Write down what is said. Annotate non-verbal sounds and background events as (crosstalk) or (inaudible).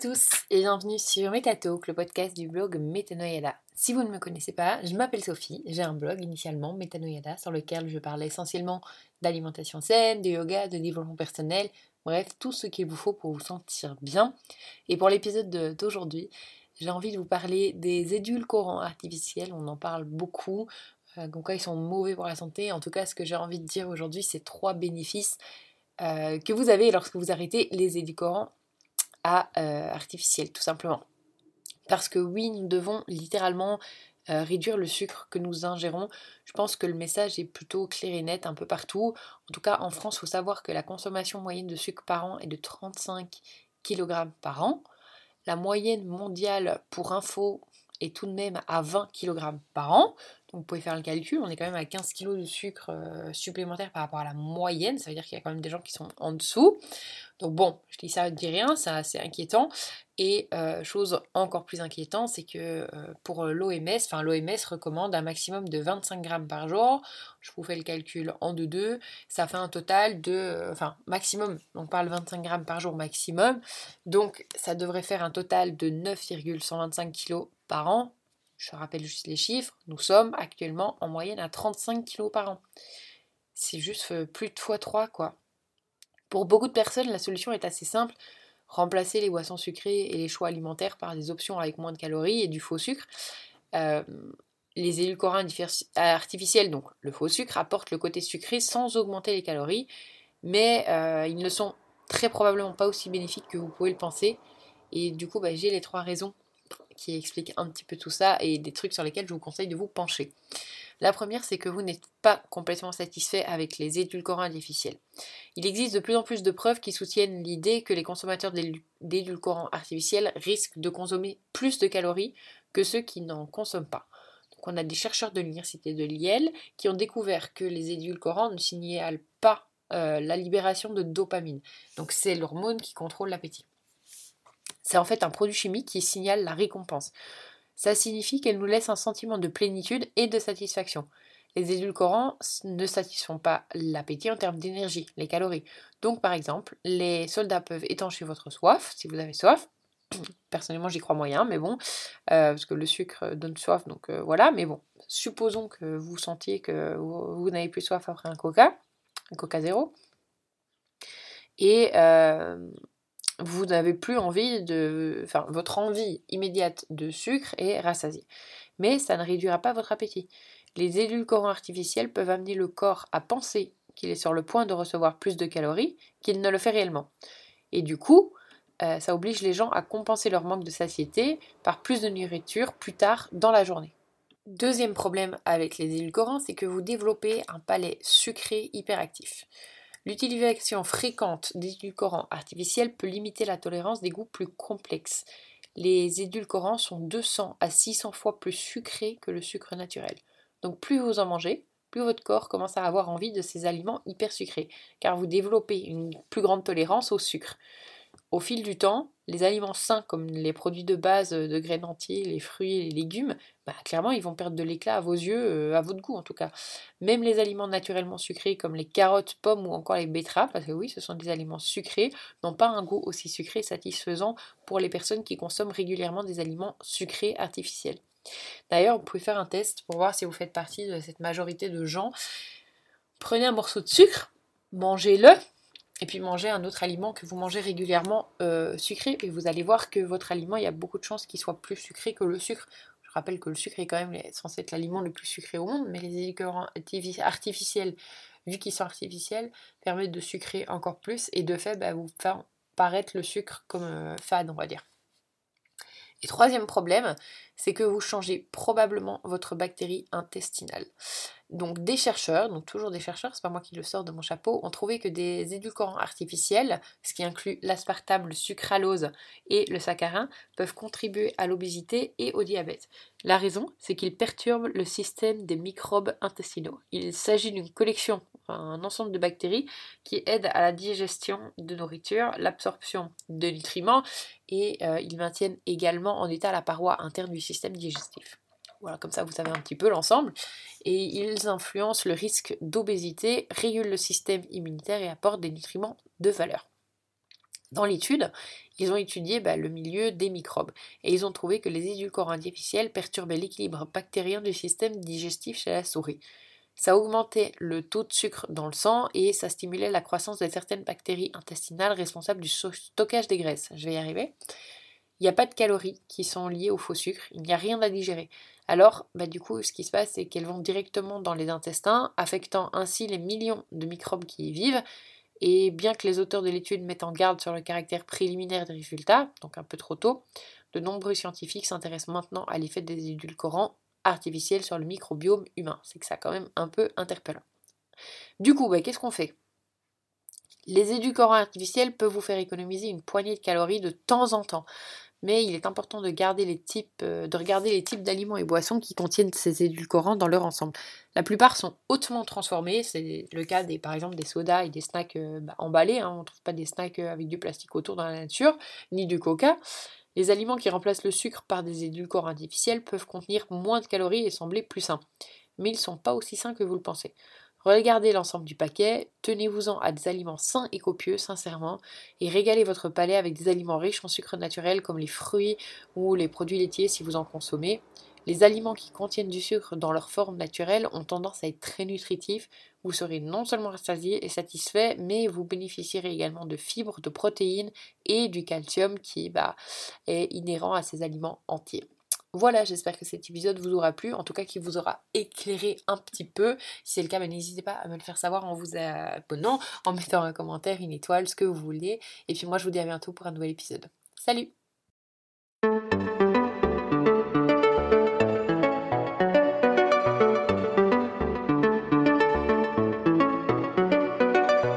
tous et bienvenue sur Metatalk, le podcast du blog Metanoyada. Si vous ne me connaissez pas, je m'appelle Sophie, j'ai un blog initialement, Metanoyada, sur lequel je parle essentiellement d'alimentation saine, de yoga, de développement personnel, bref, tout ce qu'il vous faut pour vous sentir bien. Et pour l'épisode d'aujourd'hui, j'ai envie de vous parler des édulcorants artificiels, on en parle beaucoup, euh, donc ils sont mauvais pour la santé. En tout cas, ce que j'ai envie de dire aujourd'hui, c'est trois bénéfices euh, que vous avez lorsque vous arrêtez les édulcorants à euh, artificiels, tout simplement. Parce que oui, nous devons littéralement euh, réduire le sucre que nous ingérons. Je pense que le message est plutôt clair et net un peu partout. En tout cas, en France, il faut savoir que la consommation moyenne de sucre par an est de 35 kg par an. La moyenne mondiale, pour info, est tout de même à 20 kg par an. Donc vous pouvez faire le calcul, on est quand même à 15 kg de sucre euh, supplémentaire par rapport à la moyenne, ça veut dire qu'il y a quand même des gens qui sont en dessous. Donc bon, je dis ça, je dis rien, c'est assez inquiétant. Et euh, chose encore plus inquiétante, c'est que euh, pour l'OMS, enfin l'OMS recommande un maximum de 25 grammes par jour. Je vous fais le calcul en 2-2, ça fait un total de, enfin maximum, on parle 25 grammes par jour maximum. Donc ça devrait faire un total de 9,125 kg par an, je rappelle juste les chiffres, nous sommes actuellement en moyenne à 35 kg par an. C'est juste euh, plus de x3 quoi. Pour beaucoup de personnes, la solution est assez simple. Remplacer les boissons sucrées et les choix alimentaires par des options avec moins de calories et du faux sucre. Euh, les édulcorants artificiels, donc le faux sucre, apportent le côté sucré sans augmenter les calories, mais euh, ils ne sont très probablement pas aussi bénéfiques que vous pouvez le penser. Et du coup, bah, j'ai les trois raisons qui explique un petit peu tout ça et des trucs sur lesquels je vous conseille de vous pencher. La première, c'est que vous n'êtes pas complètement satisfait avec les édulcorants artificiels. Il existe de plus en plus de preuves qui soutiennent l'idée que les consommateurs d'édulcorants artificiels risquent de consommer plus de calories que ceux qui n'en consomment pas. Donc on a des chercheurs de l'université de Liège qui ont découvert que les édulcorants ne signalent pas euh, la libération de dopamine. Donc c'est l'hormone qui contrôle l'appétit. C'est en fait un produit chimique qui signale la récompense. Ça signifie qu'elle nous laisse un sentiment de plénitude et de satisfaction. Les édulcorants ne satisfont pas l'appétit en termes d'énergie, les calories. Donc par exemple, les soldats peuvent étancher votre soif, si vous avez soif. (clears throat) Personnellement, j'y crois moyen, mais bon, euh, parce que le sucre donne soif, donc euh, voilà. Mais bon, supposons que vous sentiez que vous, n'avez plus soif après un coca, un coca zéro. Et euh, vous n'avez plus envie de. Votre envie immédiate de sucre est rassasiée. Mais ça ne réduira pas votre appétit. Les édulcorants artificiels peuvent amener le corps à penser qu'il est sur le point de recevoir plus de calories qu'il ne le fait réellement. Et du coup, euh, ça oblige les gens à compenser leur manque de satiété par plus de nourriture plus tard dans la journée. Deuxième problème avec les édulcorants, c'est que vous développez un palais sucré hyperactif. L'utilisation fréquente d'édulcorants artificiels peut limiter la tolérance des goûts plus complexes. Les édulcorants sont 200 à 600 fois plus sucrés que le sucre naturel. Donc plus vous en mangez, plus votre corps commence à avoir envie de ces aliments hyper sucrés, car vous développez une plus grande tolérance au sucre. Au fil du temps, les aliments sains comme les produits de base de graines entiers, les fruits et les légumes, bah, clairement ils vont perdre de l'éclat à vos yeux, euh, à votre goût en tout cas. Même les aliments naturellement sucrés comme les carottes, pommes ou encore les betteraves, parce que oui ce sont des aliments sucrés, n'ont pas un goût aussi sucré satisfaisant pour les personnes qui consomment régulièrement des aliments sucrés artificiels. D'ailleurs, vous pouvez faire un test pour voir si vous faites partie de cette majorité de gens. Prenez un morceau de sucre, mangez-le, et puis manger un autre aliment que vous mangez régulièrement euh, sucré, et vous allez voir que votre aliment, il y a beaucoup de chances qu'il soit plus sucré que le sucre. Je rappelle que le sucre est quand même censé être l'aliment le plus sucré au monde, mais les édulcorants artificiels, vu qu'ils sont artificiels, permettent de sucrer encore plus, et de fait, bah, vous faire paraître le sucre comme euh, fade, on va dire. Et troisième problème, c'est que vous changez probablement votre bactérie intestinale. Donc des chercheurs, donc toujours des chercheurs, c'est pas moi qui le sors de mon chapeau, ont trouvé que des édulcorants artificiels, ce qui inclut l'aspartame, le sucralose et le saccharin, peuvent contribuer à l'obésité et au diabète. La raison, c'est qu'ils perturbent le système des microbes intestinaux. Il s'agit d'une collection, un ensemble de bactéries qui aident à la digestion de nourriture, l'absorption de nutriments et euh, ils maintiennent également en état la paroi interne du système digestif. Voilà, comme ça vous savez un petit peu l'ensemble. Et ils influencent le risque d'obésité, régulent le système immunitaire et apportent des nutriments de valeur. Dans l'étude, ils ont étudié bah, le milieu des microbes et ils ont trouvé que les édulcorants artificiels perturbaient l'équilibre bactérien du système digestif chez la souris. Ça augmentait le taux de sucre dans le sang et ça stimulait la croissance de certaines bactéries intestinales responsables du stockage des graisses. Je vais y arriver. Il n'y a pas de calories qui sont liées au faux sucre, il n'y a rien à digérer. Alors, bah, du coup, ce qui se passe, c'est qu'elles vont directement dans les intestins, affectant ainsi les millions de microbes qui y vivent, et bien que les auteurs de l'étude mettent en garde sur le caractère préliminaire des résultats, donc un peu trop tôt, de nombreux scientifiques s'intéressent maintenant à l'effet des édulcorants artificiels sur le microbiome humain. C'est que ça quand même un peu interpellant. Du coup, bah, qu'est-ce qu'on fait? Les édulcorants artificiels peuvent vous faire économiser une poignée de calories de temps en temps mais il est important euh, de regarder les types d'aliments et boissons qui contiennent ces édulcorants dans leur ensemble. La plupart sont hautement transformés, c'est le cas par exemple des sodas et des snacks euh, bah, emballés, hein. on ne trouve pas des snacks euh, avec du plastique autour dans la nature, ni du coca. Les aliments qui remplacent le sucre par des édulcorants artificiels peuvent contenir moins de calories et sembler plus sains, mais ils ne sont pas aussi sains que vous le pensez. Regardez l'ensemble du paquet, tenez-vous-en à des aliments sains et copieux, sincèrement, et régalez votre palais avec des aliments riches en sucre naturel comme les fruits ou les produits laitiers si vous en consommez. Les aliments qui contiennent du sucre dans leur forme naturelle ont tendance à être très nutritifs. Vous serez non seulement rassasié et satisfait, mais vous bénéficierez également de fibres, de protéines et du calcium qui bah, est inhérent à ces aliments entiers. Voilà, j'espère que cet épisode vous aura plu, en tout cas qu'il vous aura éclairé un petit peu. Si c'est le cas, ben, n'hésitez pas à me le faire savoir en vous abonnant, en mettant un commentaire, une étoile, ce que vous voulez. Et puis moi, je vous dis à bientôt pour un nouvel épisode. Salut